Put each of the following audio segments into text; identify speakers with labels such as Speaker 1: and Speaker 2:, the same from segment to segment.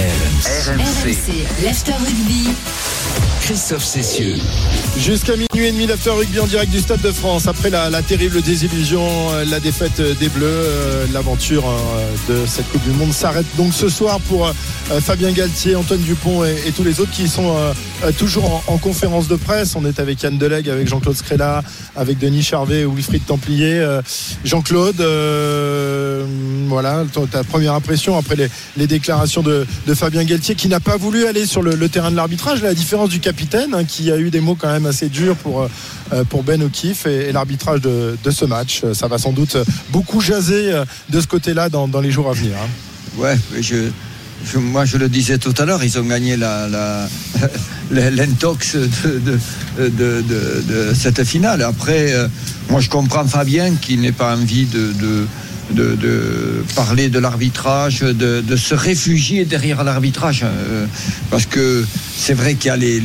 Speaker 1: RL. RMC.
Speaker 2: RMC, l'After Rugby.
Speaker 1: Christophe Cessieux.
Speaker 3: Jusqu'à minuit et demi, l'after rugby en direct du Stade de France. Après la, la terrible désillusion, euh, la défaite euh, des Bleus, euh, l'aventure euh, de cette Coupe du Monde s'arrête donc ce soir pour euh, Fabien Galtier, Antoine Dupont et, et tous les autres qui sont toujours en, en conférence de presse. On est avec Yann Delegue, avec Jean-Claude Scrella, avec Denis Charvet, Wilfried Templier. Euh, Jean-Claude, euh, voilà, ta première impression après les, les déclarations de, de Fabien Galtier qui n'a pas voulu aller sur le, terrain de l'arbitrage, la différence du capitaine hein, qui a eu des mots quand même assez durs pour, euh, pour Ben O'Keefe et, l'arbitrage de, ce match. Ça va sans doute beaucoup jaser euh, de ce côté-là dans, les jours à venir. hein.
Speaker 4: Ouais, moi je le disais tout à l'heure, ils ont gagné l'intox de, cette finale. Après, euh, moi je comprends Fabien qui n'ait pas envie de, de, parler de l'arbitrage, de, de se réfugier derrière l'arbitrage. euh, parce que c'est vrai qu'il y a les.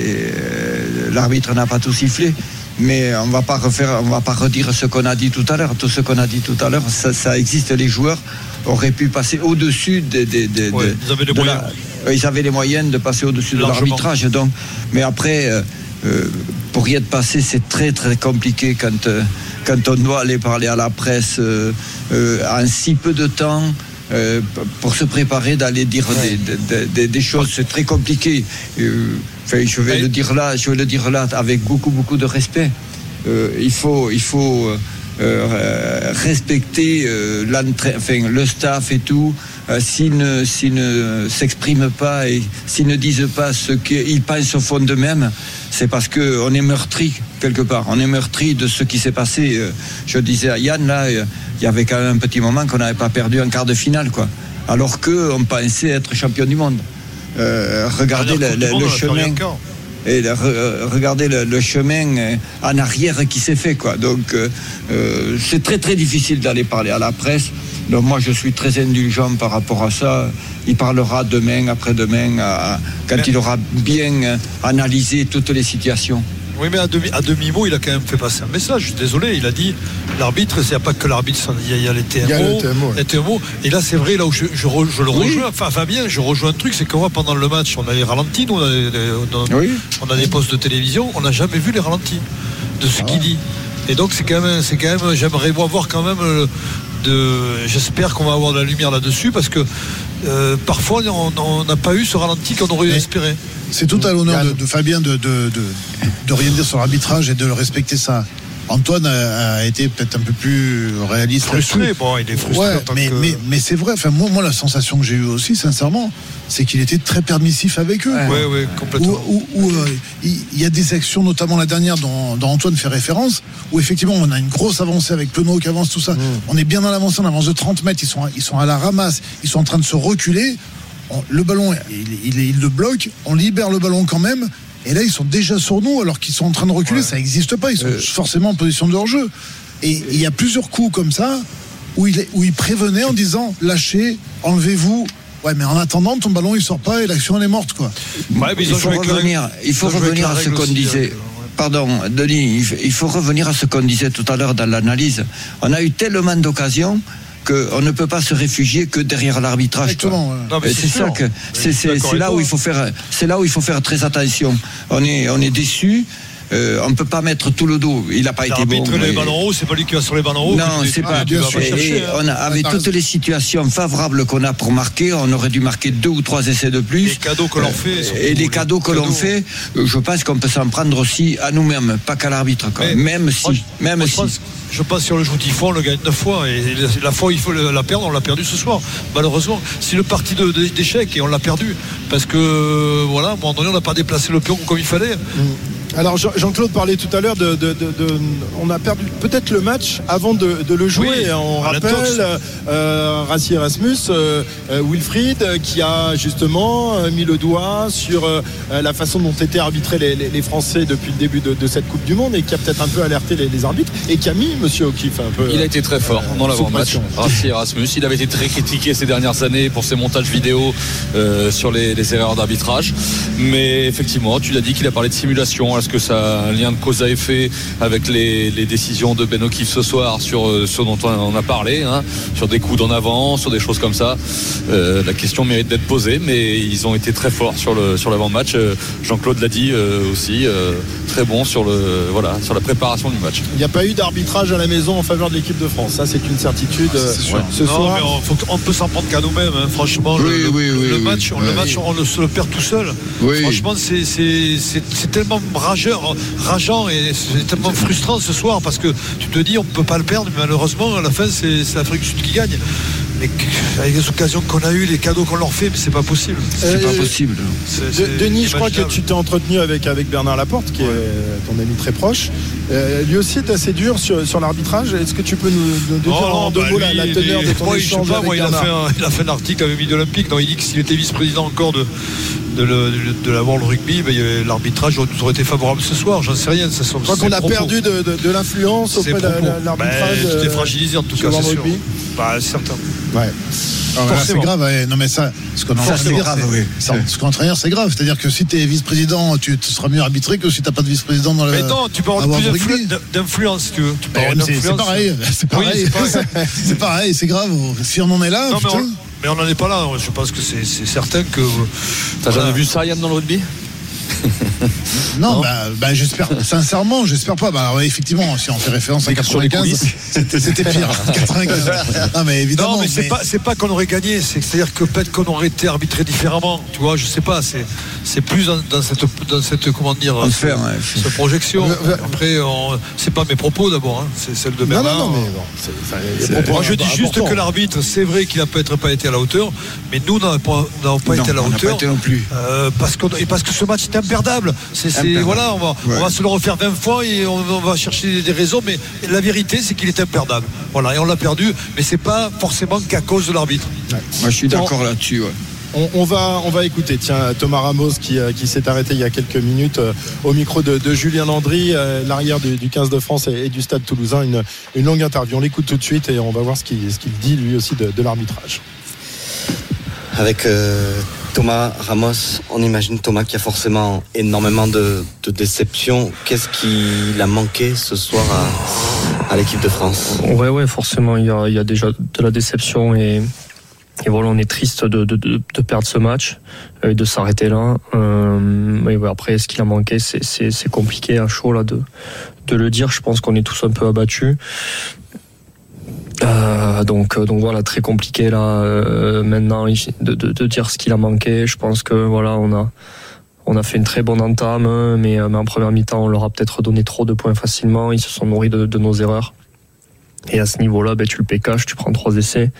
Speaker 4: euh, L'arbitre n'a pas tout sifflé. Mais on va pas refaire, on va pas redire ce qu'on a dit tout à l'heure. Tout ce qu'on a dit tout à l'heure, ça, ça existe. Les joueurs auraient pu passer au-dessus des.
Speaker 5: Ouais,
Speaker 4: de-
Speaker 5: ils avaient les moyens.
Speaker 4: ils avaient les moyens de passer au-dessus de l'arbitrage. Donc, mais après, euh, euh, pour y être passé, c'est très très compliqué quand euh, quand on doit aller parler à la presse euh, euh, en si peu de temps. euh, pour se préparer d'aller dire des, des- des- des choses, c'est très compliqué. Euh, enfin, je vais
Speaker 5: Ouais.
Speaker 4: le dire là, je vais le dire là avec beaucoup beaucoup de respect. Euh, il faut, il faut respecter enfin, le staff et tout. Euh, s'ils ne, s'expriment pas et s'ils ne disent pas ce qu'ils pensent au fond d'eux-mêmes, c'est parce qu'on est meurtri quelque part. On est meurtri de ce qui s'est passé. Euh, je disais à Yann, là, euh, il y avait quand même un petit moment qu'on n'avait pas perdu en quart de finale, quoi. Alors qu'on pensait être champion du monde. Euh, regardez le,
Speaker 5: Monde,
Speaker 4: chemin et regardez le, le chemin en arrière qui s'est fait quoi. Donc euh, c'est très très difficile d'aller parler à la presse. Donc moi je suis très indulgent par rapport à ça. Il parlera demain, après-demain, quand il aura bien euh, analysé toutes les situations.
Speaker 5: Oui, mais à demi, à demi-mot, il a quand même fait passer un message. Je suis désolé, il a dit l'arbitre, il n'y a pas que l'arbitre, il y a- il y a les TMO.
Speaker 3: Il y a le TMO, ouais.
Speaker 5: les TMO. Et là, c'est vrai, là où je, je re- je le
Speaker 4: Oui.
Speaker 5: rejoins, enfin, Fabien, je rejoins un truc, c'est que moi, pendant le match, on a les ralentis, nous, on a, des- on a-
Speaker 4: Oui.
Speaker 5: on a des postes de télévision, on n'a jamais vu les ralentis de ce qu'il dit. Et donc, c'est quand même, c'est quand même, j'aimerais voir quand même euh, de, j'espère qu'on va avoir de la lumière là-dessus parce que euh, parfois, on n'a pas eu ce ralenti qu'on aurait espéré.
Speaker 6: C'est tout à l'honneur de, Fabien de, de, de, de rien dire sur l'arbitrage et de le respecter ça. Antoine a, a été peut-être un peu plus réaliste.
Speaker 5: Frustré, bon, il est frustré
Speaker 6: Ouais, mais,
Speaker 5: que-
Speaker 6: mais, mais c'est vrai. Enfin, moi, moi, la sensation que j'ai eue aussi, sincèrement, c'est qu'il était très permissif avec eux.
Speaker 5: Oui, oui, complètement.
Speaker 6: où- où, euh, il y a des actions, notamment la dernière dont, dont Antoine fait référence, où effectivement on a une grosse avancée avec Penaud qui avance, tout ça. On est bien dans l'avancée, on avance de 30 mètres, ils sont, ils sont à la ramasse, ils sont en train de se reculer. On- le ballon, il, il- il le bloque, on libère le ballon quand même. Et là, ils sont déjà sur nous alors qu'ils sont en train de reculer. Ça n'existe pas. Ils sont
Speaker 4: Euh.
Speaker 6: forcément en position de hors-jeu. Et il y a plusieurs coups comme ça où il, où il prévenait en disant lâchez, enlevez-vous. Ouais, mais en attendant, ton ballon il sort pas et l'action elle est morte quoi.
Speaker 5: Ouais, mais ils
Speaker 4: il faut
Speaker 5: la
Speaker 4: revenir, il faut
Speaker 5: Ils
Speaker 4: à ce qu'on disait.
Speaker 5: euh,
Speaker 4: Pardon, Denis, il faut revenir à ce qu'on disait tout à l'heure dans l'analyse. On a eu tellement d'occasions qu'on ne peut pas se réfugier que derrière l'arbitrage. C'est ça que c'est là où il faut faire c'est là où il faut faire très attention. On est on est déçu. Euh, on peut pas mettre tout le dos. Il n'a pas été bon.
Speaker 5: Les
Speaker 4: mais-
Speaker 5: ballons hauts, c'est pas lui qui va sur les ballons hauts.
Speaker 4: non, c'est pas.
Speaker 5: pas
Speaker 4: Et-
Speaker 5: chercher,
Speaker 4: et
Speaker 5: hein.
Speaker 4: on a, avec toutes
Speaker 6: raison.
Speaker 4: les situations favorables qu'on a pour marquer, on aurait dû marquer deux ou trois essais de plus.
Speaker 5: Les cadeaux que l'on fait, surtout,
Speaker 4: Et les cadeaux que l'on fait, euh, je pense qu'on peut s'en prendre aussi à nous-mêmes, pas qu'à l'arbitre. Même si. même
Speaker 5: moi, je
Speaker 4: si.
Speaker 5: Je si on le joue 10 fois, on le gagne 9 fois. Et la fois il faut la perdre, on l'a perdu ce soir. Malheureusement, c'est le parti d'échec et on l'a perdu. Parce que, voilà, à un moment donné, on n'a pas déplacé le pion comme il fallait.
Speaker 3: Alors Jean- Jean-Claude parlait tout à l'heure de, de- de- de- on a perdu peut-être le match avant de, le jouer.
Speaker 5: Oui,
Speaker 3: Et on rappelle
Speaker 5: torse.
Speaker 3: euh, Rassi Erasmus, euh, euh, Wilfried, euh, qui a justement euh, mis le doigt sur euh, la façon dont étaient arbitrés les, les- les Français depuis le début de, cette Coupe du Monde et qui a peut-être un peu alerté les, les arbitres et qui a mis Monsieur O'Keefe un peu.
Speaker 7: Il a été très fort dans l'avant-match. Rassi Erasmus, il avait été très critiqué ces dernières années pour ses montages vidéo euh, sur les, erreurs d'arbitrage. Mais effectivement, tu l'as dit qu'il a parlé de simulation Est-ce que ça a un lien de cause à effet avec les, les décisions de Ben O'Keefe ce soir sur euh, ce dont on a parlé, hein, sur des coups d'en avant, sur des choses comme ça? Euh, La question mérite d'être posée, mais ils ont été très forts sur le sur l'avant-match. Euh, Jean-Claude l'a dit euh, aussi, euh, très bon sur le voilà sur la préparation du match.
Speaker 3: Il n'y a pas eu d'arbitrage à la maison en faveur de l'équipe de France. Ça, c'est une certitude. Ce
Speaker 5: Non,
Speaker 3: soir,
Speaker 5: mais on, faut- on peut s'en prendre qu'à nous-mêmes. hein. Franchement, le,
Speaker 4: Oui,
Speaker 5: le-
Speaker 4: oui, oui,
Speaker 5: le
Speaker 4: oui.
Speaker 5: match, on, le match, on le, se le perd tout seul.
Speaker 4: Oui.
Speaker 5: Franchement, c'est- c'est c'est- c'est tellement rageur, rageant et c'est tellement frustrant ce soir parce que tu te dis on peut pas le perdre, mais malheureusement à la fin c'est c'est l'Afrique du Sud qui gagne. Mais avec les occasions qu'on a eues, les cadeaux qu'on leur fait, mais c'est pas possible.
Speaker 4: C'est
Speaker 3: Euh,
Speaker 4: pas possible.
Speaker 3: Denis, je crois que tu t'es entretenu avec, avec Bernard Laporte, qui est ton ami très proche. Euh, lui aussi est assez dur sur, sur l'arbitrage. Est-ce que tu peux nous, nous dire
Speaker 5: Oh,
Speaker 3: en deux
Speaker 5: bah
Speaker 3: mots la,
Speaker 5: lui,
Speaker 3: la
Speaker 5: il
Speaker 3: teneur
Speaker 5: est-
Speaker 3: de ton
Speaker 5: moi, je sais
Speaker 3: échange
Speaker 5: pas,
Speaker 3: avec
Speaker 5: moi, il, a
Speaker 3: Bernard
Speaker 5: fait un, il a fait un article avec Midi Olympique. Non, il dit que s'il était vice-président encore de, de, le- de la World Rugby, ben, l'arbitrage aurait été favorable ce soir. J'en sais rien. Ça,
Speaker 3: Je crois qu'on a perdu de, de- de l'influence auprès de la- la- l'arbitrage.
Speaker 5: Ben, J'étais
Speaker 3: euh,
Speaker 5: fragilisé en tout cas,
Speaker 3: le
Speaker 5: c'est sûr.
Speaker 3: rugby.
Speaker 5: Bah, certain.
Speaker 3: Ouais.
Speaker 6: Ah, c'est grave, ouais. non mais ça, ce qu'on est en train de
Speaker 4: Forcément.
Speaker 6: dire,
Speaker 4: grave,
Speaker 6: c'est-
Speaker 4: oui.
Speaker 6: ce c'est grave. C'est-à-dire que si tu es vice-président, tu, tu seras mieux arbitré que si t'as pas de vice-président dans le.
Speaker 5: Mais non, tu peux avoir
Speaker 6: avoir
Speaker 5: plus d'influence, si tu veux. Tu peux avoir
Speaker 6: c'est c'est pareil, c'est pareil,
Speaker 5: c'est pareil.
Speaker 6: c'est pareil, c'est grave. Si on en est là,
Speaker 5: Non, mais
Speaker 6: putain.
Speaker 5: Mais on n'en est pas là. Je pense que c'est c'est certain que.
Speaker 7: T'as
Speaker 5: Voilà.
Speaker 7: jamais vu ça Yann dans le rugby?
Speaker 6: Non, bah, bah, j'espère, sincèrement, j'espère pas. Bah, alors, effectivement, si on fait référence à
Speaker 7: Sur les
Speaker 6: 95,
Speaker 7: coulisses.
Speaker 6: c'était pire. 95. Non, mais évidemment.
Speaker 5: Non, mais c'est pas, c'est pas qu'on aurait gagné, c'est- c'est-à-dire que peut-être qu'on aurait été arbitré différemment. Tu vois, je sais pas, c'est, c'est plus dans, dans cette, dans cette, comment dire,
Speaker 4: ouais.
Speaker 5: cette projection. Après, c'est pas mes propos d'abord, hein, c'est celle de
Speaker 3: Non,
Speaker 5: Bernard.
Speaker 3: non, non, mais bon, propos
Speaker 5: Moi, je dis juste que l'arbitre, c'est vrai qu'il a peut-être pas été à la hauteur, mais nous n'avons pas,
Speaker 4: Non,
Speaker 5: été à la
Speaker 4: n'a
Speaker 5: hauteur.
Speaker 4: pas été non plus.
Speaker 5: Euh, parce, et parce que ce match est imperdable. C'est, voilà, on va,
Speaker 4: Ouais.
Speaker 5: on va se le refaire 20 fois et on, on va chercher des raisons, mais la vérité, c'est qu'il est imperdable. Voilà, et on l'a perdu, mais c'est pas forcément qu'à cause de l'arbitre.
Speaker 4: Moi, je suis d'accord là-dessus. ouais.
Speaker 3: On, on va, on va écouter tiens, Thomas Ramos qui, euh, qui s'est arrêté il y a quelques minutes euh, au micro de, de Julien Landry, euh, l'arrière du, du 15 de France et, et du Stade Toulousain. Une, une longue interview. On l'écoute tout de suite et on va voir ce qu'il ce qu'il dit lui aussi de, de l'arbitrage.
Speaker 2: Avec euh, Thomas Ramos, on imagine Thomas qui a forcément énormément de, de déceptions. Qu'est-ce qu'il a manqué ce soir à, l'équipe de France
Speaker 8: Ouais, ouais, forcément, il y a, déjà de la déception et, et voilà, on est triste de, perdre ce match et de s'arrêter là. Euh, mais ouais, après, ce qu'il a manqué, c'est- compliqué à chaud là de, de le dire. Je pense qu'on est tous un peu abattus. Euh, donc, euh, donc voilà, très compliqué là euh, maintenant de, de, de dire ce qu'il a manqué. Je pense que voilà, on a on a fait une très bonne entame, mais, euh, en première mi-temps, on leur a peut-être donné trop de points facilement. Ils se sont nourris de nos erreurs. Et à ce niveau-là, ben, tu le pécages, tu prends trois essais.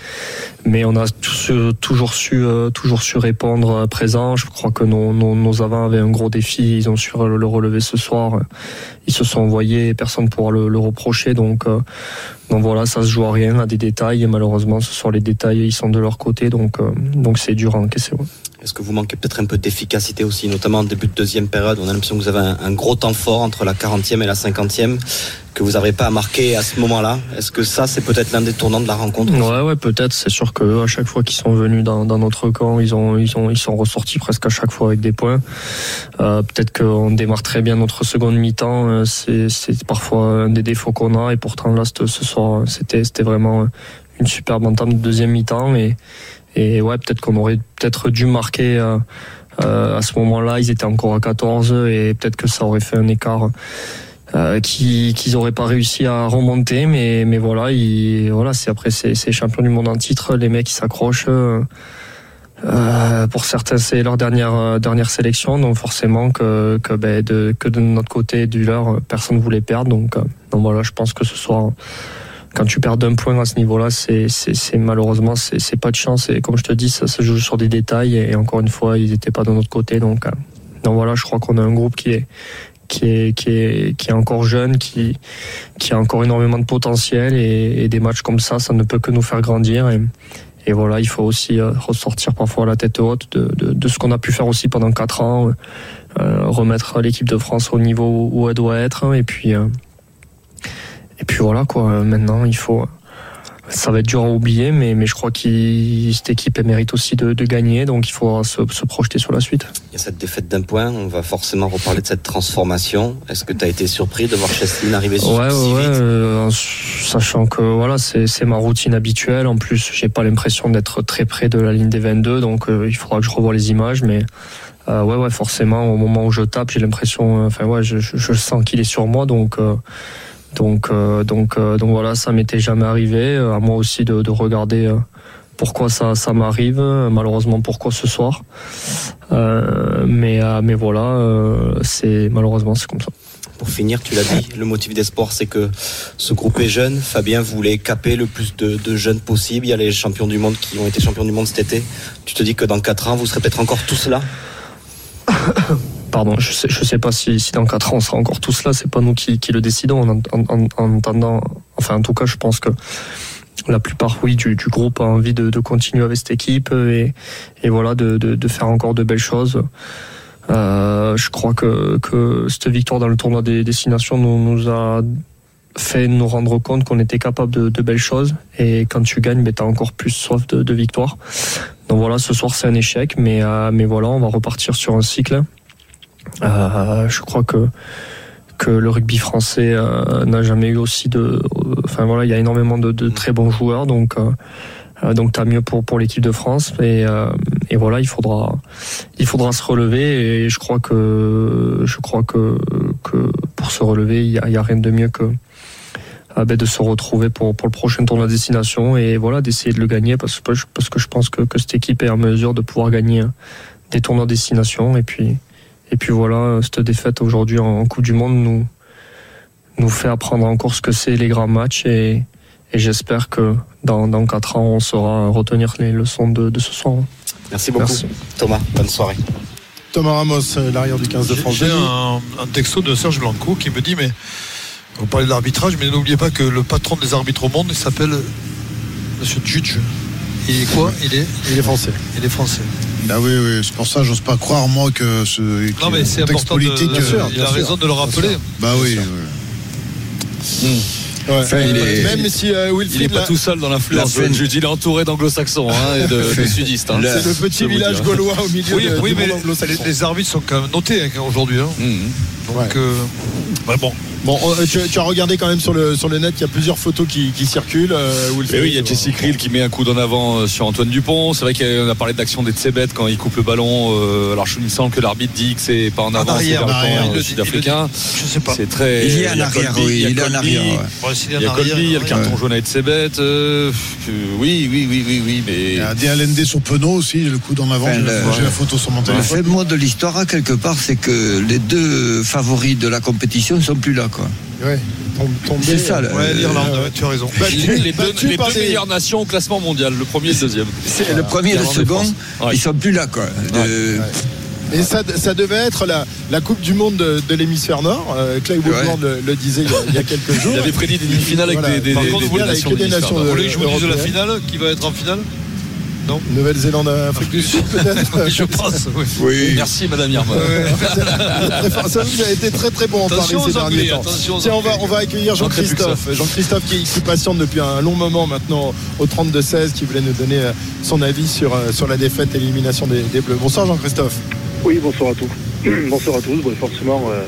Speaker 8: Mais on a tous, toujours su, euh, toujours su répondre euh, présent. Je crois que nos, nos, nos avants avaient un gros défi. Ils ont su le le relever ce soir. Ils se sont envoyés. Personne ne pourra le, le reprocher. Donc, euh, donc voilà, ça se joue à rien, à des détails. Malheureusement, ce sont les détails. Ils sont de leur côté. Donc, euh, donc c'est dur à encaisser.
Speaker 2: Est-ce que vous manquez peut-être un peu d'efficacité aussi, notamment en début de deuxième période? On a l'impression que vous avez un, gros temps fort entre la 40e et la 50e, que vous n'arrivez pas à marquer à ce moment-là. Est-ce que ça, c'est peut-être l'un des tournants de la rencontre
Speaker 8: Ouais, ouais, peut-être. C'est sûr que à chaque fois qu'ils sont venus dans, notre camp, ils ont, ils ont, ils sont ressortis presque à chaque fois avec des points. Euh, peut-être qu'on démarre très bien notre seconde mi-temps. euh, C'est, parfois un des défauts qu'on a. Et pourtant là, ce soir, c'était vraiment une superbe entame de deuxième mi-temps. Et, et ouais, peut-être qu'on aurait peut-être dû marquer. euh, euh, à ce moment-là, ils étaient encore à 14 et peut-être que ça aurait fait un écart euh, qui qu'ils auraient pas réussi à remonter mais mais voilà voilà c'est après c'est champion du monde en titre les mecs ils s'accrochent pour certains c'est leur dernière dernière sélection donc forcément que que ben, de que de notre côté du leur personne voulait perdre donc donc voilà je pense que ce soir quand tu perds d'un point à ce niveau-là, c'est, malheureusement c'est, pas de chance. Et comme je te dis, ça se joue sur des détails. Et encore une fois, ils n'étaient pas de notre côté. Donc, euh, donc voilà, je crois qu'on a un groupe qui est qui est qui est qui est encore jeune, qui qui a encore énormément de potentiel. Et, et des matchs comme ça, ça ne peut que nous faire grandir. Et, et voilà, il faut aussi euh, ressortir parfois la tête haute de, de, de ce qu'on a pu faire aussi pendant quatre ans, euh, remettre l'équipe de France au niveau où elle doit être. Et puis euh, et puis voilà quoi. Maintenant, il faut ça va être dur à oublier, mais, mais je crois que cette équipe elle mérite aussi de, de gagner, donc il faudra se, se, projeter sur la suite.
Speaker 2: Il y a cette défaite d'un point, on va forcément reparler de cette transformation. Est-ce que tu as été surpris de voir Cheslin arriver
Speaker 8: ouais, ouais, vite euh, Sachant que voilà, c'est ma routine habituelle. En plus, j'ai pas l'impression d'être très près de la ligne des 22, donc euh, il faudra que je revoie les images, mais. Euh, ouais, ouais, forcément, au moment où je tape, j'ai l'impression, enfin, ouais, je, je, je sens qu'il est sur moi, donc, donc, euh, donc, euh, donc voilà, ça m'était jamais arrivé. Euh, à moi aussi de, de regarder pourquoi ça, ça m'arrive. Malheureusement, pourquoi ce soir. mais, mais voilà, c'est malheureusement c'est comme ça.
Speaker 2: Pour finir, tu l'as dit, le motif d'espoir, c'est que ce groupe est jeune. Fabien voulait caper le plus de, de, jeunes possible. Il y a les champions du monde qui ont été champions du monde cet été. Tu te dis que dans 4 ans, vous serez peut-être encore tous là?
Speaker 8: pardon, je sais, sais pas si, si dans 4 ans on sera encore tous là, c'est pas nous qui, le décidons. En, en, en, attendant, enfin en tout cas je pense que la plupart oui du, groupe a envie de, continuer avec cette équipe et, voilà de, faire encore de belles choses. Euh, je crois que, cette victoire dans le tournoi des destinations nous, a fait nous rendre compte qu'on était capable de, belles choses. Et quand tu gagnes ben, tu as encore plus soif de, de victoire. Donc voilà ce soir c'est un échec mais, euh, mais voilà on va repartir sur un cycle je crois que que le rugby français euh, n'a jamais eu aussi de. Enfin voilà, il y a énormément de, très bons joueurs, donc euh, donc t'as mieux pour pour l'équipe de France et, et voilà il faudra il faudra se relever et je crois que je crois que que pour se relever il y a, rien de mieux que ben de se retrouver pour pour le prochain tournoi de destination et voilà d'essayer de le gagner parce que parce que je pense que que cette équipe est en mesure de pouvoir gagner des tournois de destination et puis et puis voilà, cette défaite aujourd'hui en Coupe du Monde nous, nous fait apprendre encore ce que c'est les grands matchs et, et j'espère que dans, dans 4 ans, on saura retenir les leçons de, de ce soir.
Speaker 2: Merci beaucoup. Thomas, bonne soirée.
Speaker 3: Thomas Ramos, euh, l'arrière du 15 de France.
Speaker 5: J'ai un, un, texto de Serge Blanco qui me dit mais vous parlez de l'arbitrage, mais n'oubliez pas que le patron des arbitres au monde, il s'appelle Monsieur Judge. Il est quoi? Il est,
Speaker 3: il est français.
Speaker 5: Il est français.
Speaker 6: Bah oui, oui, c'est pour ça, j'ose pas croire, moi, que ce.
Speaker 5: Non, mais c'est important. Politique, de, sûr, il a sûr, raison de le rappeler.
Speaker 6: Bah oui.
Speaker 3: oui. Ouais. Enfin, il est... Même si euh, Wilfried
Speaker 7: il est pas là... tout seul dans l'influence. La il est entouré d'anglo-saxons hein, et de, de sudistes. Hein.
Speaker 3: C'est le petit village gaulois au milieu
Speaker 5: oui,
Speaker 3: de,
Speaker 5: oui, mais les, les, arbitres sont quand même notés hein, aujourd'hui. Hein. Mmh. Donc, ouais. euh, bah bon.
Speaker 3: Bon, euh, tu, tu, as regardé quand même sur le, sur le net, il y a plusieurs photos qui, qui circulent. Euh,
Speaker 7: oui, il y a Jesse Krill qui met un coup d'en avant euh, sur Antoine Dupont. C'est vrai qu'on a parlé de l'action des Tsebet quand il coupe le ballon. Euh, alors, je me semble que l'arbitre dit que c'est pas en avant, c'est vers le camp sud-africain.
Speaker 5: Je sais pas.
Speaker 7: C'est très.
Speaker 4: Il y a en arrière, oui.
Speaker 7: Il y a en arrière. Il y a Colby, il y a le carton jaune à Tsebet. Euh, oui, oui, oui, oui, oui, mais. Il y
Speaker 6: a DLND sur Penaud aussi, le coup d'en avant. J'ai la photo sur mon téléphone.
Speaker 4: Le fait de l'histoire, quelque part, c'est que les deux favoris de la compétition ne sont plus là, quoi.
Speaker 3: Ouais.
Speaker 5: C'est ça, ouais, l'Irlande, euh, tu as raison.
Speaker 7: Les, les, deux, les deux meilleures nations au classement mondial, le premier et le deuxième.
Speaker 4: C'est le premier et le second, ouais. ils sont plus là, quoi. De...
Speaker 3: Ouais. Et ça, ça, devait être la, la, Coupe du Monde de, de l'hémisphère Nord. Euh, Clay Woodward le, le, disait il y, a, il y, a, quelques jours.
Speaker 7: Il avait prédit des demi-finales avec voilà. des, des,
Speaker 5: contre,
Speaker 7: des, nations,
Speaker 5: des nations. Vous voulez que je vous dise de la finale Qui va être en finale? Non
Speaker 3: Nouvelle-Zélande, Afrique du Sud, peut-être
Speaker 5: Je pense, oui.
Speaker 7: oui. Merci, Madame Irma.
Speaker 3: ça vous a été très très bon en parler ces derniers temps. Tiens, on va, on va accueillir Jean-Christophe. Jean-Christophe qui, qui, patiente depuis un long moment maintenant au 32-16, qui voulait nous donner euh, son avis sur, euh, sur la défaite et l'élimination des, des, Bleus. Bonsoir Jean-Christophe.
Speaker 9: Oui, bonsoir à tous. bonsoir à tous. Bon, forcément, euh,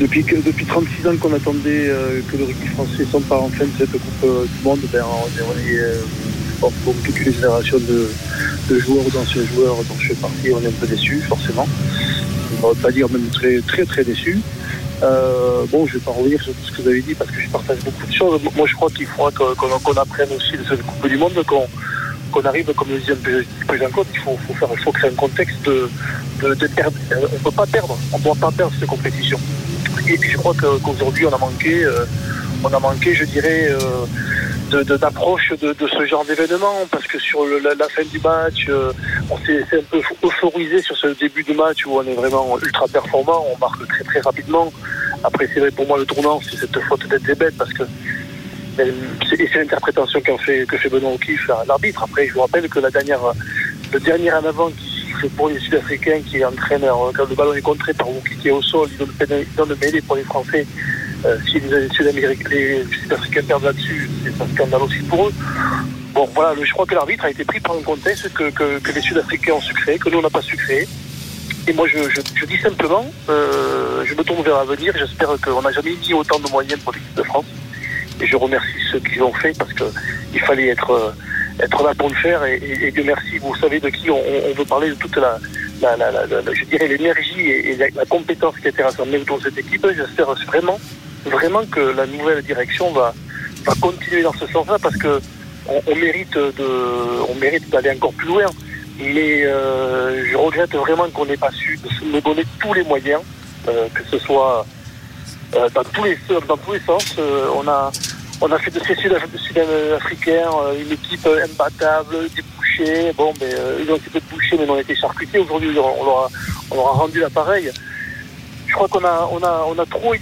Speaker 9: depuis, que, depuis 36 ans qu'on attendait euh, que le rugby français s'empare enfin de cette Coupe euh, du Monde, ben, on est, on est comme toute une génération de, joueurs ou d'anciens joueurs dont je fais partie, on est un peu déçus, forcément. On ne va pas dire même très très très déçus. Euh, bon, je ne vais pas revenir sur tout ce que vous avez dit parce que je partage beaucoup de choses. Moi, je crois qu'il faudra qu'on qu apprenne aussi de cette Coupe du Monde, qu'on qu arrive, comme le disait peu Jean-Claude, il faut, faut, créer un contexte de, perdre. On ne peut pas perdre, on ne doit pas perdre cette compétition. Et puis, je crois qu'aujourd'hui, on a manqué, euh, on a manqué, je dirais, euh, d'approche de, ce genre d'événement parce que sur la, fin du match, euh, on s'est un peu euphorisé sur ce début de match où on est vraiment ultra performant, on marque très très rapidement. Après, c'est vrai pour moi le tournant, c'est cette faute d'être bête parce que c'est l'interprétation qu'a fait que fait Benoît O'Keefe l'arbitre. Après, je vous rappelle que la dernière, le dernier en avant qui pour les Sud-Africains, qui est entraîneur, quand le ballon est contré par Wookie qui est au sol, il donne le mêlée pour les Français. Euh, si les Sud-Africains perdent là-dessus, c'est un scandale aussi pour eux. Bon, voilà, je crois que l'arbitre a été pris par un contexte que, les Sud-Africains ont sucré, que nous on n'a pas sucré. Et moi, je, dis simplement, euh, je me tourne vers l'avenir. J'espère qu'on n'a jamais mis autant de moyens pour l'équipe de France. Et je remercie ceux qui l'ont fait parce que il fallait être euh, être là pour le faire. Et, et, Dieu merci, vous savez de qui on, veut parler de toute la, la, je dirais l'énergie et, et la, compétence qui a été rassemblée autour de cette équipe. J'espère vraiment, vraiment que la nouvelle direction va va continuer dans ce sens-là parce que on, mérite de, on mérite d'aller encore plus loin mais euh, je regrette vraiment qu'on n'ait pas su nous donner tous les moyens, euh, que ce soit dans tous les dans tous les sens. Euh, on a on a fait de ces Sud-Africains une équipe imbattable, débouchée. Bon, ben ils ont été peu mais on a été charcutés. Aujourd'hui, on leur a on leur a rendu l'appareil. Je crois qu'on a on a on a trop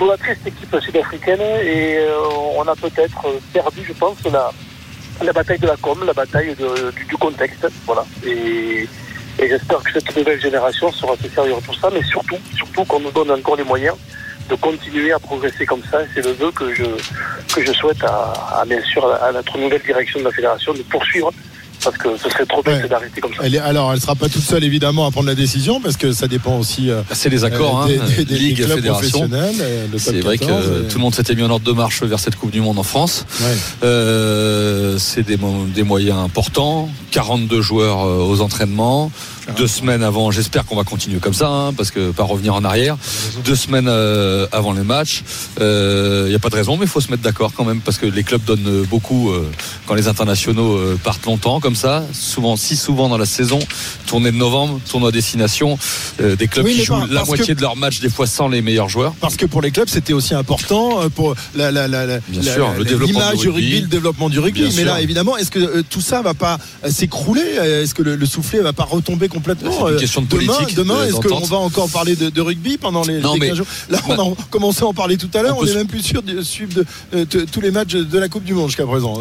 Speaker 9: idolâtré cette équipe sud-africaine et on a peut-être perdu, je pense, la la bataille de la com, la bataille de, du, contexte, voilà. Et, j'espère que cette nouvelle génération sera assez sérieuse tout ça, mais surtout, surtout qu'on nous donne encore les moyens de continuer à progresser comme ça. C'est le vœu que je que je souhaite à bien sûr à notre nouvelle direction de la fédération de poursuivre parce que ce serait trop bête ouais. d'arrêter comme ça.
Speaker 3: Elle est, alors, elle sera pas toute seule évidemment à prendre la décision parce que ça dépend aussi. Euh,
Speaker 7: c'est les accords,
Speaker 3: euh, des,
Speaker 7: hein,
Speaker 3: des, des,
Speaker 7: Ligue, fédération.
Speaker 3: Euh,
Speaker 7: C'est vrai que et... tout le monde s'était mis en ordre de marche vers cette Coupe du Monde en France.
Speaker 3: Ouais.
Speaker 7: Euh, c'est des, des, moyens importants. 42 joueurs aux entraînements. Deux semaines avant, j'espère qu'on va continuer comme ça, hein, parce que pas revenir en arrière. Deux semaines euh, avant les matchs, il euh, n'y a pas de raison, mais il faut se mettre d'accord quand même, parce que les clubs donnent beaucoup euh, quand les internationaux partent longtemps comme ça, souvent si souvent dans la saison, tournée de novembre, tournoi à destination, des clubs
Speaker 3: oui,
Speaker 7: qui jouent
Speaker 3: pas,
Speaker 7: la moitié
Speaker 3: que,
Speaker 7: de leur match des fois sans les meilleurs joueurs.
Speaker 3: Parce que pour les clubs, c'était aussi important pour la, la, la,
Speaker 7: Bien sûr, le développement
Speaker 3: l'image du, rugby, le développement du rugby.
Speaker 7: Bien
Speaker 3: mais
Speaker 7: sûr.
Speaker 3: là, évidemment, est-ce que tout ça va pas s'écrouler? Est-ce que le, le, soufflet va pas retomber complètement?
Speaker 7: C'est une question de
Speaker 3: demain,
Speaker 7: politique.
Speaker 3: Demain, est-ce qu'on va encore parler de, de, rugby pendant les,
Speaker 7: non,
Speaker 3: les 15
Speaker 7: mais,
Speaker 3: jours? Là, on a commencé à en parler tout à l'heure. On n'est même plus sûr de suivre de, de, tous les matchs de la Coupe du Monde jusqu'à présent.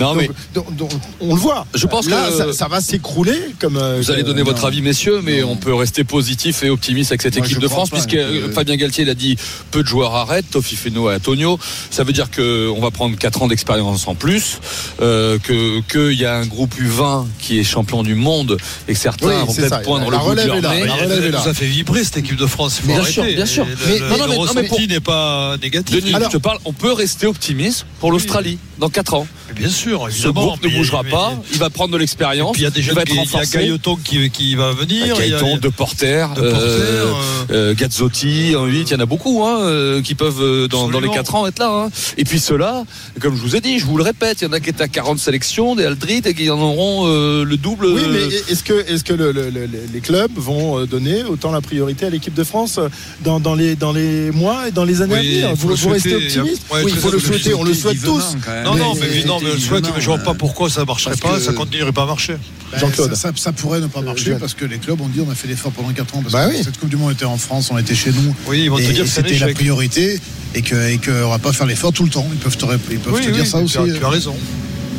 Speaker 7: non, mais
Speaker 3: donc, donc, on le voit.
Speaker 7: Je pense
Speaker 3: là,
Speaker 7: que
Speaker 3: ça, ça va s'écrouler. Comme
Speaker 7: vous allez donner
Speaker 3: euh,
Speaker 7: votre avis, messieurs, mais non. on peut rester positif et optimiste avec cette
Speaker 4: Moi,
Speaker 7: équipe de France, puisque euh... Fabien Galtier l'a dit, peu de joueurs arrêtent, Tofi Feno et Antonio. Ça veut dire qu'on va prendre 4 ans d'expérience en plus, euh, que qu'il y a un groupe U20 qui est champion du monde et que certains
Speaker 3: oui,
Speaker 7: vont peut-être poindre le bout de leur
Speaker 5: nez. Elle nous a fait vibrer cette équipe de France. Faut
Speaker 7: bien
Speaker 5: arrêter.
Speaker 7: sûr, bien sûr.
Speaker 5: Le,
Speaker 7: mais,
Speaker 5: le,
Speaker 7: non, non,
Speaker 5: le
Speaker 7: mais,
Speaker 5: ressenti
Speaker 7: pour...
Speaker 5: n'est pas négatif.
Speaker 7: Denis, Alors, je te parle, on peut rester optimiste pour l'Australie dans 4 ans.
Speaker 5: Bien sûr,
Speaker 7: ce groupe ne bougera pas. Il va prendre de l'expérience.
Speaker 5: Il y a déjà
Speaker 7: il va être
Speaker 5: Il y a Gailleton qui, qui va venir.
Speaker 7: Gailleton, De Porter,
Speaker 5: de Porter
Speaker 7: euh, euh, Gazzotti, en 8, il y en a beaucoup hein, euh, qui peuvent dans, dans, les 4 ans être là. Hein. Et puis ceux-là, comme je vous ai dit, je vous le répète, il y en a qui étaient à 40 sélections, des Aldrit, et qui en auront euh, le double.
Speaker 3: Oui, mais est-ce que, est que le, le, le, les clubs vont donner autant la priorité à l'équipe de France dans, dans, les, dans les mois et dans les années
Speaker 5: oui,
Speaker 3: à venir Vous, vous restez optimiste? Oui, il faut le souhaiter, on le souhaite tous.
Speaker 5: Non, non, mais, non, mais je le souhaite, mais je vois pas pourquoi ça marcherait pas, ça continuerait pas à marcher.
Speaker 6: Bah, Jean-Claude. Ça, ça, pourrait ne pas marcher parce que les clubs ont dit on a fait l'effort pendant 4 ans parce bah que oui. cette Coupe du Monde était en France, on était chez nous.
Speaker 5: Oui, ils vont
Speaker 6: et,
Speaker 5: te dire que
Speaker 6: c'était la priorité et qu'on et que va pas faire l'effort tout le temps. Ils peuvent te, ils peuvent
Speaker 5: oui,
Speaker 6: te dire
Speaker 5: oui,
Speaker 6: ça aussi.
Speaker 5: Tu as raison.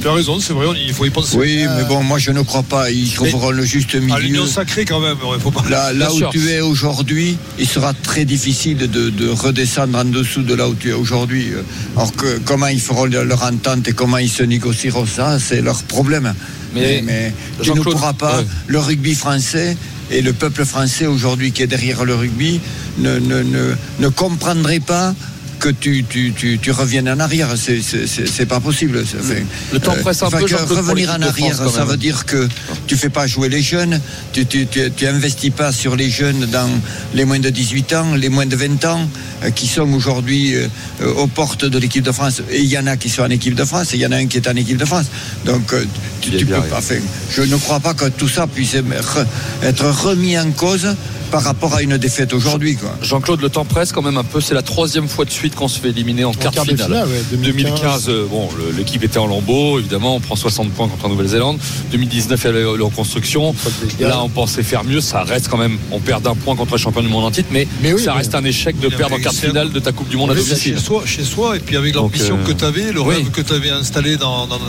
Speaker 5: Tu as raison, c'est vrai, il faut y penser.
Speaker 4: Oui, mais bon, moi je ne crois pas. Ils trouveront le juste milieu.
Speaker 5: À l'union sacrée quand même, il faut pas.
Speaker 4: Là, là où sûr. tu es aujourd'hui, il sera très difficile de, de, redescendre en dessous de là où tu es aujourd'hui. Alors que comment ils feront leur entente et comment ils se négocieront ça, c'est leur problème. Mais, mais, mais tu ne pourras pas. Ouais. Le rugby français et le peuple français aujourd'hui qui est derrière le rugby ne, ne, ne, ne comprendrait pas que tu, tu, tu, tu, reviennes en arrière. C'est pas possible. Fait,
Speaker 7: le temps presse un
Speaker 4: euh,
Speaker 7: peu.
Speaker 4: Que revenir en arrière,
Speaker 7: France,
Speaker 4: ça veut dire que tu fais pas jouer les jeunes, tu, tu, tu, tu, investis pas sur les jeunes dans les moins de 18 ans, les moins de 20 ans, euh, qui sont aujourd'hui euh, aux portes de l'équipe de France. Et il y en a qui sont en équipe de France, et il y en a un qui est en équipe de France. Donc euh, tu, tu peux pas faire. Je ne crois pas que tout ça puisse être remis en cause par rapport à une défaite aujourd'hui.
Speaker 7: Jean-Claude, le temps presse quand même un peu. C'est la troisième fois de suite qu'on se fait éliminer en, en quart,
Speaker 3: quart
Speaker 7: finale.
Speaker 3: finale ouais,
Speaker 7: 2015, 2015 euh, bon, l'équipe était en lambeau, évidemment, on prend 60 points contre la Nouvelle-Zélande. 2019, elle est en construction. Là, on pensait faire mieux. Ça reste quand même, on perd d'un point contre le champion du monde en titre, mais, mais oui, ça mais reste un échec de perdre en quart finale de ta Coupe du Monde à domicile.
Speaker 5: Chez soi, chez soi, et puis avec l'ambition euh... que tu avais, le oui. rêve que tu avais installé dans, dans,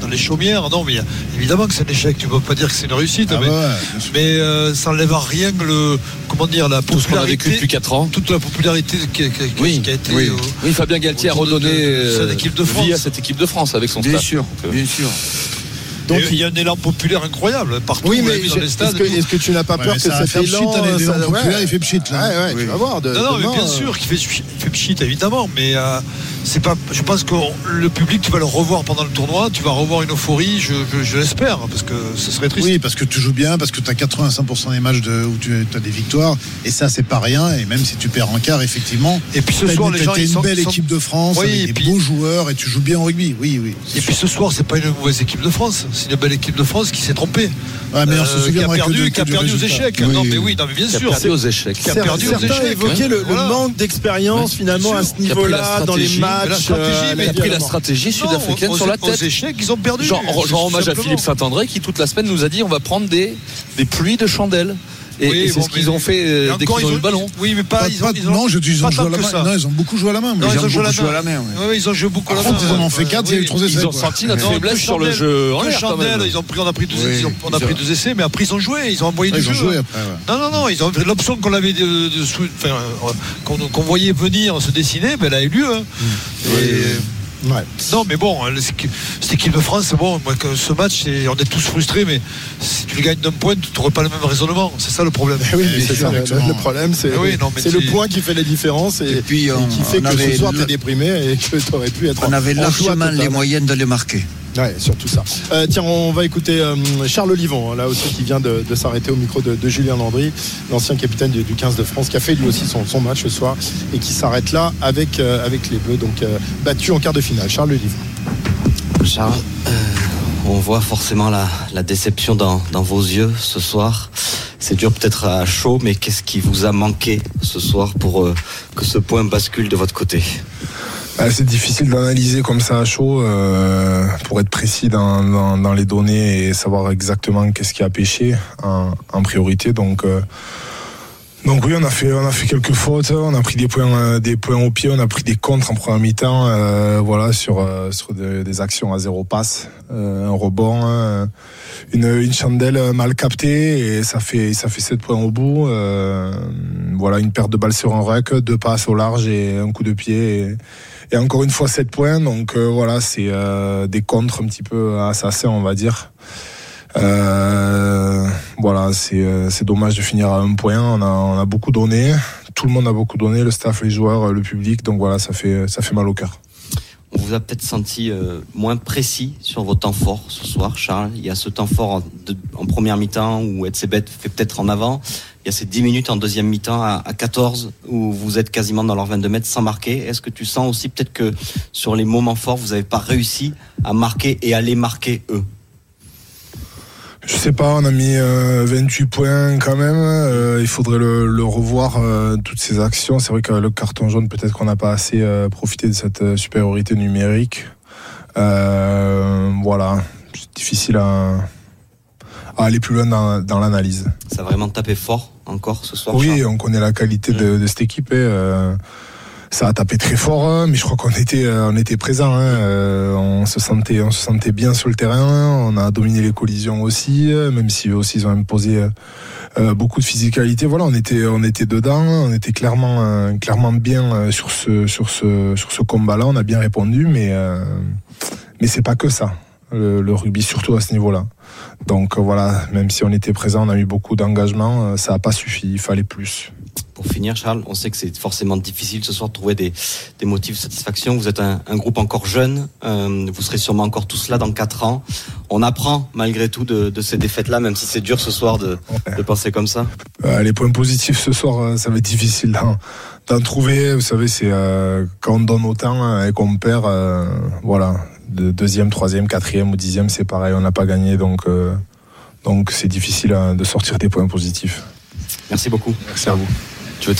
Speaker 5: dans, les chaumières. Non, mais évidemment que c'est un échec. Tu peux pas dire que c'est une réussite,
Speaker 6: ah
Speaker 5: mais,
Speaker 6: ouais.
Speaker 5: mais euh, ça n'enlève à rien le comment dire, la
Speaker 7: Tout ce qu'on a vécu depuis 4 ans.
Speaker 5: toute la popularité qui, qui- qui-
Speaker 7: Oui,
Speaker 5: qui a été.
Speaker 4: oui.
Speaker 5: euh,
Speaker 7: Oui, Fabien Galtier a
Speaker 5: de-
Speaker 7: redonné
Speaker 5: de
Speaker 7: euh,
Speaker 5: équipe de France.
Speaker 7: vie à cette équipe de France avec son
Speaker 4: Bien
Speaker 7: staff.
Speaker 4: sûr,
Speaker 7: Donc, euh,
Speaker 4: bien sûr.
Speaker 5: Donc il y a un élan populaire incroyable partout.
Speaker 3: Oui, mais
Speaker 5: dans les
Speaker 3: est-ce
Speaker 5: stades.
Speaker 3: que, est-ce que tu n'as pas
Speaker 6: Ouais,
Speaker 3: peur que
Speaker 6: ça faire
Speaker 3: élan
Speaker 6: pchit, les
Speaker 3: ça-
Speaker 6: il fait pchit, là.
Speaker 3: Ouais, ouais,
Speaker 4: Oui.
Speaker 3: tu vas voir. de-
Speaker 5: Non, non, mais bien
Speaker 3: euh,
Speaker 5: sûr qu'il fait, il fait pchit, évidemment, mais euh, c'est pas. Je pense que le public, tu vas le revoir pendant le tournoi, tu vas revoir une euphorie, je, je- je l'espère, parce que ce serait triste.
Speaker 6: Oui, parce que tu joues bien, parce que tu as 85% des matchs de, où tu as des victoires, et ça, c'est pas rien. Et même si tu perds en quart, effectivement,
Speaker 5: Et puis ce soir,
Speaker 6: une,
Speaker 5: les gens,
Speaker 6: une
Speaker 5: sont,
Speaker 6: belle
Speaker 5: sont-
Speaker 6: équipe de France,
Speaker 5: Oui,
Speaker 6: avec des
Speaker 5: puis-
Speaker 6: beaux joueurs, et tu joues bien au rugby. Oui, oui.
Speaker 5: Et puis
Speaker 6: sûr.
Speaker 5: ce soir, c'est pas une mauvaise équipe de France, c'est une belle équipe de France qui s'est trompée.
Speaker 6: Ouais, mais on se
Speaker 5: Euh, qui a perdu,
Speaker 6: de-
Speaker 5: qui a perdu aux échecs.
Speaker 6: Oui.
Speaker 5: Non, mais oui, non, mais bien
Speaker 7: qui a
Speaker 5: sûr.
Speaker 7: perdu aux échecs.
Speaker 5: Qui a perdu aux
Speaker 3: Certains
Speaker 5: échecs,
Speaker 3: évoquaient
Speaker 7: hein.
Speaker 3: le, manque d'expérience finalement à
Speaker 5: sûr.
Speaker 3: ce niveau-là dans les matchs.
Speaker 5: Mais la stratégie,
Speaker 3: euh,
Speaker 5: mais
Speaker 7: Qui a pris la stratégie sud-africaine
Speaker 5: Non,
Speaker 7: sur la tête.
Speaker 5: Aux échecs, ils ont perdu. Tout
Speaker 7: hommage à. Philippe Saint-André qui toute la semaine nous a dit on va prendre des, des pluies de chandelles. Et,
Speaker 5: Oui,
Speaker 7: et c'est
Speaker 5: bon,
Speaker 7: ce qu'ils ont fait euh, dès qu'ils ont eu le ballon.
Speaker 5: Oui, mais pas.
Speaker 6: Pas-
Speaker 5: ils ont,
Speaker 6: pas-
Speaker 5: ils ont-
Speaker 6: non, je dis, ils ont joué à la main. Non, ils ont beaucoup joué à la main.
Speaker 5: Non, ils ont
Speaker 4: ont
Speaker 5: joué à la
Speaker 4: beaucoup
Speaker 5: main.
Speaker 4: à la main, ouais.
Speaker 5: Ils ont joué beaucoup à la
Speaker 6: Par contre,
Speaker 5: main.
Speaker 6: ils en ont fait
Speaker 5: Ouais,
Speaker 6: 4, il y a eu
Speaker 5: oui.
Speaker 6: 3 essais.
Speaker 7: Ils ont senti notre faiblesse sur le jeu en l'air
Speaker 5: ils ont pris, on a pris deux, essais, ils ont- on a
Speaker 4: ils
Speaker 5: pris
Speaker 4: ont-
Speaker 5: deux essais, mais après ils ont joué, ils ont envoyé du jeu. Non, non, non, ils ont l'option qu'on avait euh, qu'on qu'on voyait venir se dessiner, ben, elle a eu lieu. Hein.
Speaker 3: Ouais.
Speaker 5: non, mais bon, le- cette équipe de France, bon, moi, que ce match, on est tous frustrés, mais si tu le gagnes d'un point, tu n'aurais pas le même raisonnement. C'est ça le problème.
Speaker 3: Eh oui, mais
Speaker 6: Oui,
Speaker 3: c'est ça. Le,
Speaker 6: exactement.
Speaker 3: le problème, c'est
Speaker 5: Eh oui,
Speaker 3: le point qui fait la différence et,
Speaker 4: Et puis,
Speaker 3: et
Speaker 4: on-
Speaker 3: qui fait que ce soir, tu es déprimé et que tu aurais pu être
Speaker 4: On avait largement les moyens de les marquer.
Speaker 3: Ouais, surtout ça. Euh, tiens, on va écouter euh, Charles Olivon, hein, là aussi, qui vient de, s'arrêter au micro de, Julien Landry, l'ancien capitaine du, du 15 de France, qui a fait lui aussi son, match ce soir et qui s'arrête là avec, euh, les Bleus, donc battu en quart de finale. Charles Olivon.
Speaker 2: Charles, on voit forcément la, déception dans, vos yeux ce soir. C'est dur peut-être à chaud, mais qu'est-ce qui vous a manqué ce soir pour que ce point bascule de votre côté?
Speaker 10: Ah, c'est difficile d'analyser comme ça à chaud euh, pour être précis dans, dans, dans les données et savoir exactement qu'est-ce qui a pêché en, en priorité. Donc, euh, donc oui, on a fait on a fait quelques fautes, on a pris des points euh, des points au pied, on a pris des contres en première mi-temps, euh, voilà sur euh, sur de- des actions à zéro passe, euh, un rebond, euh, une, une chandelle mal captée et ça fait ça fait sept points au bout. voilà une perte de balle sur un rec, deux passes au large et un coup de pied. Et encore une fois 7 points, donc euh, voilà, c'est euh, des contres un petit peu assassins, on va dire. Euh, voilà, c'est dommage de finir à un point. On a, on a beaucoup donné, tout le monde a beaucoup donné, le staff, les joueurs, le public. Donc voilà, ça fait ça fait mal au cœur.
Speaker 2: On vous a peut-être senti moins précis sur vos temps forts ce soir, Charles. Il y a ce temps fort en première mi-temps où Etzebet fait peut-être en avant. Il y a ces 10 minutes en deuxième mi-temps à, à 14 où vous êtes quasiment dans leurs 22 mètres sans marquer. Est-ce que tu sens aussi peut-être que sur les moments forts, vous n'avez pas réussi à marquer et à les marquer eux?
Speaker 10: Je sais pas, on a mis euh, 28 points quand même. Euh, il faudrait le, le revoir, euh, toutes ces actions. C'est vrai que le carton jaune, peut-être qu'on n'a pas assez euh, profité de cette euh, supériorité numérique. Euh, voilà, c'est difficile à, à aller plus loin dans, dans l'analyse.
Speaker 2: Ça a vraiment tapé fort encore ce soir
Speaker 10: Oui, on connaît la qualité de, de cette équipe. hein, euh, ça a tapé très fort, hein, mais je crois qu'on était, euh, on était présent. hein, euh, on se sentait, on se sentait bien sur le terrain. On a dominé les collisions aussi, même si eux aussi ils ont imposé beaucoup de physicalité. Voilà, on était, on était dedans. On était clairement, clairement bien euh, sur ce, sur ce, sur ce combat-là. On a bien répondu, mais, euh, mais c'est pas que ça. Le, le rugby, surtout à ce niveau-là. Donc euh, voilà, même si on était présent, on a eu beaucoup d'engagement, euh, ça n'a pas suffi, il fallait plus.
Speaker 2: Pour finir, Charles, on sait que c'est forcément difficile ce soir de trouver des, des motifs de satisfaction. Vous êtes un, un groupe encore jeune, euh, vous serez sûrement encore tous là dans 4 ans. On apprend malgré tout de, de ces défaites-là, même si c'est dur ce soir de, de penser comme ça.
Speaker 10: Euh, les points positifs ce soir, ça va être difficile d'en, d'en trouver. Vous savez, c'est euh, quand on donne autant euh, et qu'on perd, voilà, de deuxième, troisième, quatrième ou dixième, c'est pareil, on n'a pas gagné, donc euh, donc c'est difficile hein, de sortir des points positifs.
Speaker 2: Merci beaucoup.
Speaker 10: Merci à vous.
Speaker 7: Tu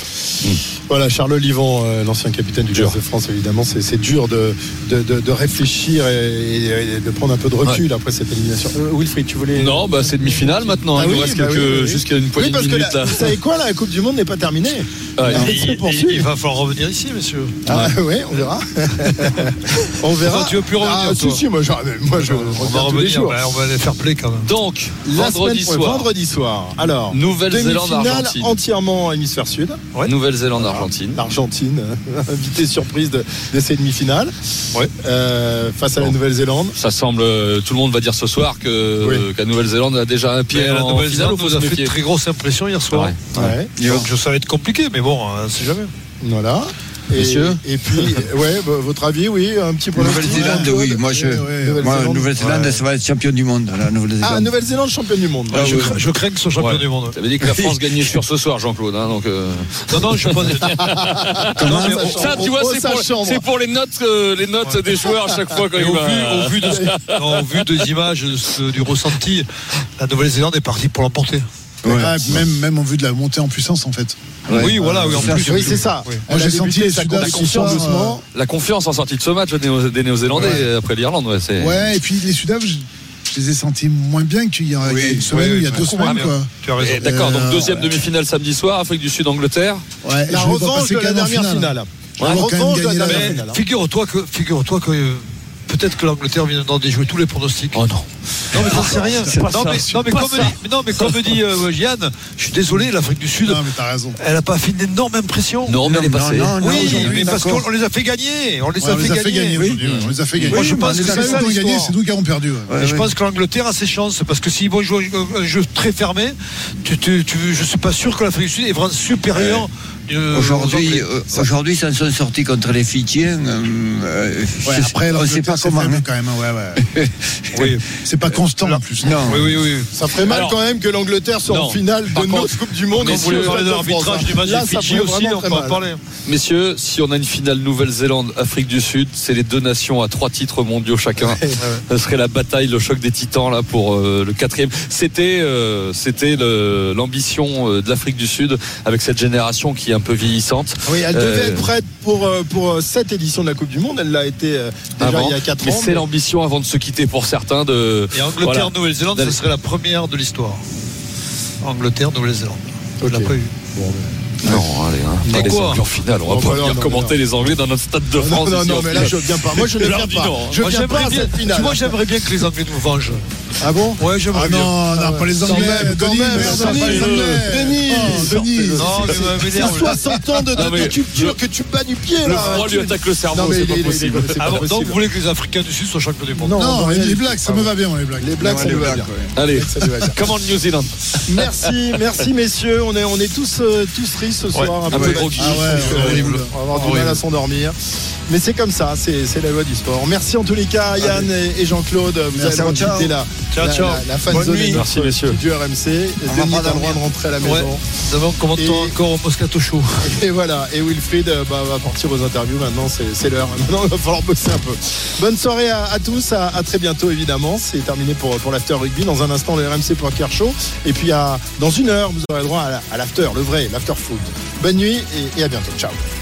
Speaker 7: veux-
Speaker 3: Voilà, Charles Olivon, euh, l'ancien capitaine du. Jazz de France, évidemment, c'est dur de, de, de- de réfléchir et, et de prendre un peu de recul après cette élimination. Euh, Wilfried, tu voulais.
Speaker 7: Non, bah c'est demi-finale maintenant.
Speaker 3: Ah
Speaker 7: il nous reste
Speaker 3: bah
Speaker 7: quelques,
Speaker 3: oui, oui, oui.
Speaker 7: jusqu'à une poignée
Speaker 3: Oui, parce
Speaker 7: de
Speaker 3: que
Speaker 7: minutes
Speaker 3: la-
Speaker 7: là.
Speaker 3: vous savez quoi, la Coupe du Monde n'est pas terminée.
Speaker 7: Ouais.
Speaker 3: Alors,
Speaker 5: Il, va falloir revenir ici, messieurs.
Speaker 3: Ah oui, on verra. on verra.
Speaker 5: Enfin, tu veux plus revenir,
Speaker 3: Ah, si,
Speaker 5: toi
Speaker 3: si, moi, je, moi, je
Speaker 5: On va revenir, bah, on va les faire play quand même.
Speaker 7: Donc, vendredi soir,
Speaker 3: Vendredi soir. Alors,
Speaker 7: Nouvelle-Zélande,
Speaker 3: demi-finale
Speaker 7: Argentine.
Speaker 3: entièrement hémisphère sud.
Speaker 7: Nouvelle-Zélande, Argentine.
Speaker 3: L'Argentine, invité surprise de, de ces demi-finales.
Speaker 7: Ouais.
Speaker 3: Euh, face à la. Nouvelle-Zélande.
Speaker 7: Ça semble, euh, tout le monde va dire ce soir que
Speaker 3: Oui.
Speaker 7: la Nouvelle-Zélande a déjà un pied
Speaker 5: Mais la
Speaker 7: en finale.
Speaker 5: Nouvelle-Zélande
Speaker 7: ou faut
Speaker 5: nous
Speaker 7: se
Speaker 5: a fait de très grosse impression hier soir.
Speaker 7: Ouais.
Speaker 3: Ouais.
Speaker 5: Donc ça va être compliqué, mais bon, on sait jamais.
Speaker 3: Voilà. Et,
Speaker 7: Messieurs
Speaker 3: Et puis, ouais, bah, votre avis, oui, un petit pronostic.
Speaker 4: Nouvelle-Zélande, oui. Moi, je,
Speaker 3: Ouais, ouais,
Speaker 4: moi,
Speaker 3: Nouvelle-Zélande. Ouais.
Speaker 4: ça va être champion du monde. La
Speaker 3: Ah,
Speaker 4: Nouvelle-Zélande.
Speaker 3: Championne du monde.
Speaker 5: je, crains, je crains que ce soit champion
Speaker 7: Ouais.
Speaker 5: du monde.
Speaker 7: T'avais dit que la France gagnait sûr ce soir, Jean-Claude. hein, donc, euh,
Speaker 5: Non, non, je pense.
Speaker 3: Comment
Speaker 5: mais
Speaker 3: ça
Speaker 5: on-
Speaker 3: change
Speaker 7: ça, tu vois, c'est pour, les notes, euh, les notes des joueurs à chaque fois quand il
Speaker 5: au
Speaker 7: va-
Speaker 5: vu, au vu, de, ce- non, au vu des images, du ressenti, la Nouvelle-Zélande est partie pour l'emporter.
Speaker 6: Ah, même, même en vue de la montée en puissance, en fait.
Speaker 5: Oui, voilà, oui, en plus.
Speaker 3: Oui, c'est ça.
Speaker 5: Oui.
Speaker 6: Moi, j'ai senti
Speaker 3: débuté
Speaker 6: les
Speaker 3: sa
Speaker 6: Sudaf
Speaker 3: compétition
Speaker 6: ce soir,
Speaker 3: doucement.
Speaker 7: La confiance en sortie de ce match des Néo- des Néo-Zélandais
Speaker 6: Ouais.
Speaker 7: après l'Irlande. Ouais, c'est...
Speaker 6: Ouais, et puis les Sudaf, je, je les ai sentis moins bien qu'il y a, il y a une semaine,
Speaker 5: oui,
Speaker 6: il y a
Speaker 5: oui,
Speaker 6: deux
Speaker 5: oui.
Speaker 6: semaines,
Speaker 5: Ah,
Speaker 6: quoi.
Speaker 5: Tu as raison.
Speaker 7: Et D'accord, donc
Speaker 6: Euh,
Speaker 7: deuxième demi-finale samedi soir, Afrique du Sud, Angleterre.
Speaker 6: Ouais,
Speaker 3: La
Speaker 6: vois
Speaker 3: revanche de la dernière finale. La revanche de la
Speaker 6: la
Speaker 3: dernière finale. hein.
Speaker 5: figure-toi que, figure-toi que euh, peut-être que l'Angleterre vient d'en déjouer tous les pronostics.
Speaker 7: Oh non.
Speaker 5: Non, mais j'en sais rien. Non, mais, non, comme dit, mais non, mais comme dit euh, Yann, je suis désolé, l'Afrique du Sud,
Speaker 6: Non, mais t'as raison.
Speaker 5: elle n'a pas fait une énorme impression.
Speaker 7: Non, mais elle est
Speaker 4: non,
Speaker 7: passée.
Speaker 4: non, non,
Speaker 5: oui, mais parce qu'on les a fait gagner. On les
Speaker 6: Ouais,
Speaker 5: a
Speaker 6: on les a fait gagner.
Speaker 5: oui.
Speaker 6: On les a fait gagner.
Speaker 5: Moi, je pense que
Speaker 6: c'est eux qui gagné, c'est nous qui avons perdu. ouais.
Speaker 5: Je pense que l'Angleterre a ses chances parce que s'ils vont jouer un un jeu très fermé, tu, tu, tu, je suis pas sûr que l'Afrique du Sud est vraiment supérieure. Euh,
Speaker 4: Aujourd'hui,
Speaker 5: Anglais.
Speaker 4: euh, aujourd'hui, ça sont sortis contre les Fidjiens. euh, euh,
Speaker 6: Ouais, après,
Speaker 4: on ne sait
Speaker 6: l'Angleterre,
Speaker 4: pas
Speaker 6: c'est
Speaker 4: comment.
Speaker 6: faible quand même. hein, Ouais, ouais.
Speaker 5: oui.
Speaker 6: C'est pas constant en plus.
Speaker 4: Non.
Speaker 5: oui, oui, oui.
Speaker 3: Ça ferait mal
Speaker 7: Alors-
Speaker 3: quand même que l'Angleterre soit en
Speaker 7: Non.
Speaker 3: finale de
Speaker 7: contre-
Speaker 3: notre Coupe du Monde.
Speaker 5: Quand
Speaker 3: en
Speaker 5: vous voulez
Speaker 3: Coupe
Speaker 5: parler de l'arbitrage
Speaker 3: hein.
Speaker 5: du match
Speaker 3: Là,
Speaker 5: des
Speaker 3: ça
Speaker 5: Fidji
Speaker 3: ferait
Speaker 5: aussi,
Speaker 3: vraiment
Speaker 5: on
Speaker 3: très
Speaker 5: peut en
Speaker 3: mal.
Speaker 5: parler.
Speaker 7: Messieurs, si on a une finale Nouvelle-Zélande, Afrique du Sud, c'est les deux nations à trois titres mondiaux chacun. Ce serait la bataille, le choc des titans là pour euh, le quatrième. C'était, c'était l'ambition de l'Afrique du Sud avec cette génération qui est un peu vieillissante.
Speaker 3: Oui, elle devait
Speaker 7: Euh,
Speaker 3: être prête pour, euh, pour euh, cette édition de la Coupe du Monde. Elle l'a été déjà
Speaker 7: avant.
Speaker 3: il y a 4
Speaker 7: mais
Speaker 3: ans.
Speaker 7: c'est l'ambition avant de se quitter pour certains de.
Speaker 5: Et Angleterre,
Speaker 7: Voilà.
Speaker 5: Nouvelle-Zélande, ce serait la première de l'histoire. Angleterre, Nouvelle-Zélande. Je l'ai pas eu.
Speaker 7: Non, allez, hein. En finale. On va pas
Speaker 3: non,
Speaker 7: venir
Speaker 3: non,
Speaker 7: commenter les Anglais dans notre stade de France.
Speaker 3: non, non, mais là je viens pas. Moi je ne viens pas.
Speaker 7: non.
Speaker 3: Je
Speaker 5: Moi,
Speaker 3: viens pas
Speaker 5: j'aimerais
Speaker 3: à
Speaker 5: bien,
Speaker 3: cette finale.
Speaker 5: moi, j'aimerais bien que les Anglais nous vengent.
Speaker 3: Ah bon
Speaker 5: Ouais, j'aimerais
Speaker 6: Ah
Speaker 5: bien.
Speaker 6: non, non, pas les
Speaker 3: Quand
Speaker 6: Anglais.
Speaker 3: même, quand
Speaker 6: Denis,
Speaker 3: même,
Speaker 6: merde,
Speaker 3: Denis,
Speaker 6: pas les Anglais.
Speaker 3: Denis,
Speaker 6: Oh, Denis.
Speaker 5: Non, mais
Speaker 3: C'est-
Speaker 5: mais
Speaker 3: C'est
Speaker 5: merde.
Speaker 3: 60 ans de, de- de culture que tu bats du pied
Speaker 7: Le
Speaker 3: là.
Speaker 7: froid lui attaque le cerveau,
Speaker 3: Non, mais
Speaker 7: c'est pas possible.
Speaker 5: Ah bon, donc
Speaker 3: possible.
Speaker 5: vous voulez que les Africains du Sud soient champions du monde
Speaker 3: Non,
Speaker 6: les blagues, ça me va bien, les blagues.
Speaker 3: Les blagues, ça me va
Speaker 4: blagues,
Speaker 3: bien.
Speaker 7: Allez,
Speaker 3: Ça me va bien.
Speaker 7: comment le New Zealand
Speaker 3: Merci, merci messieurs. On est, on est tous, euh, tous tristes ce soir.
Speaker 7: un peu groggy.
Speaker 3: Ah ouais,
Speaker 6: C'est
Speaker 3: ouais,
Speaker 6: horrible.
Speaker 3: On va avoir du mal à s'endormir. Mais c'est comme ça, c'est c'est la loi du sport. Merci en tous les cas, Yann et, et Jean-Claude. Vous avez
Speaker 6: ciao.
Speaker 3: quitté la,
Speaker 5: Ciao,
Speaker 3: la,
Speaker 5: ciao.
Speaker 3: la, la fan
Speaker 4: Bonne
Speaker 3: zone
Speaker 4: nuit.
Speaker 7: Merci, messieurs.
Speaker 3: studio RMC.
Speaker 4: Pas
Speaker 3: a le droit de rentrer à la maison.
Speaker 5: Demain, on commente
Speaker 3: Et-
Speaker 5: encore au Moscato Show.
Speaker 3: Et voilà, et Wilfried euh, bah, va partir aux interviews maintenant, c'est c'est l'heure. Maintenant, il va falloir bosser un peu. Bonne soirée à, à tous, à, à très bientôt évidemment. C'est terminé pour, pour l'after rugby. Dans un instant, le RMC Poker Show. Et puis à, dans une heure, vous aurez le droit à, la- à l'after, le vrai, l'after food. Bonne nuit et, et à bientôt. Ciao.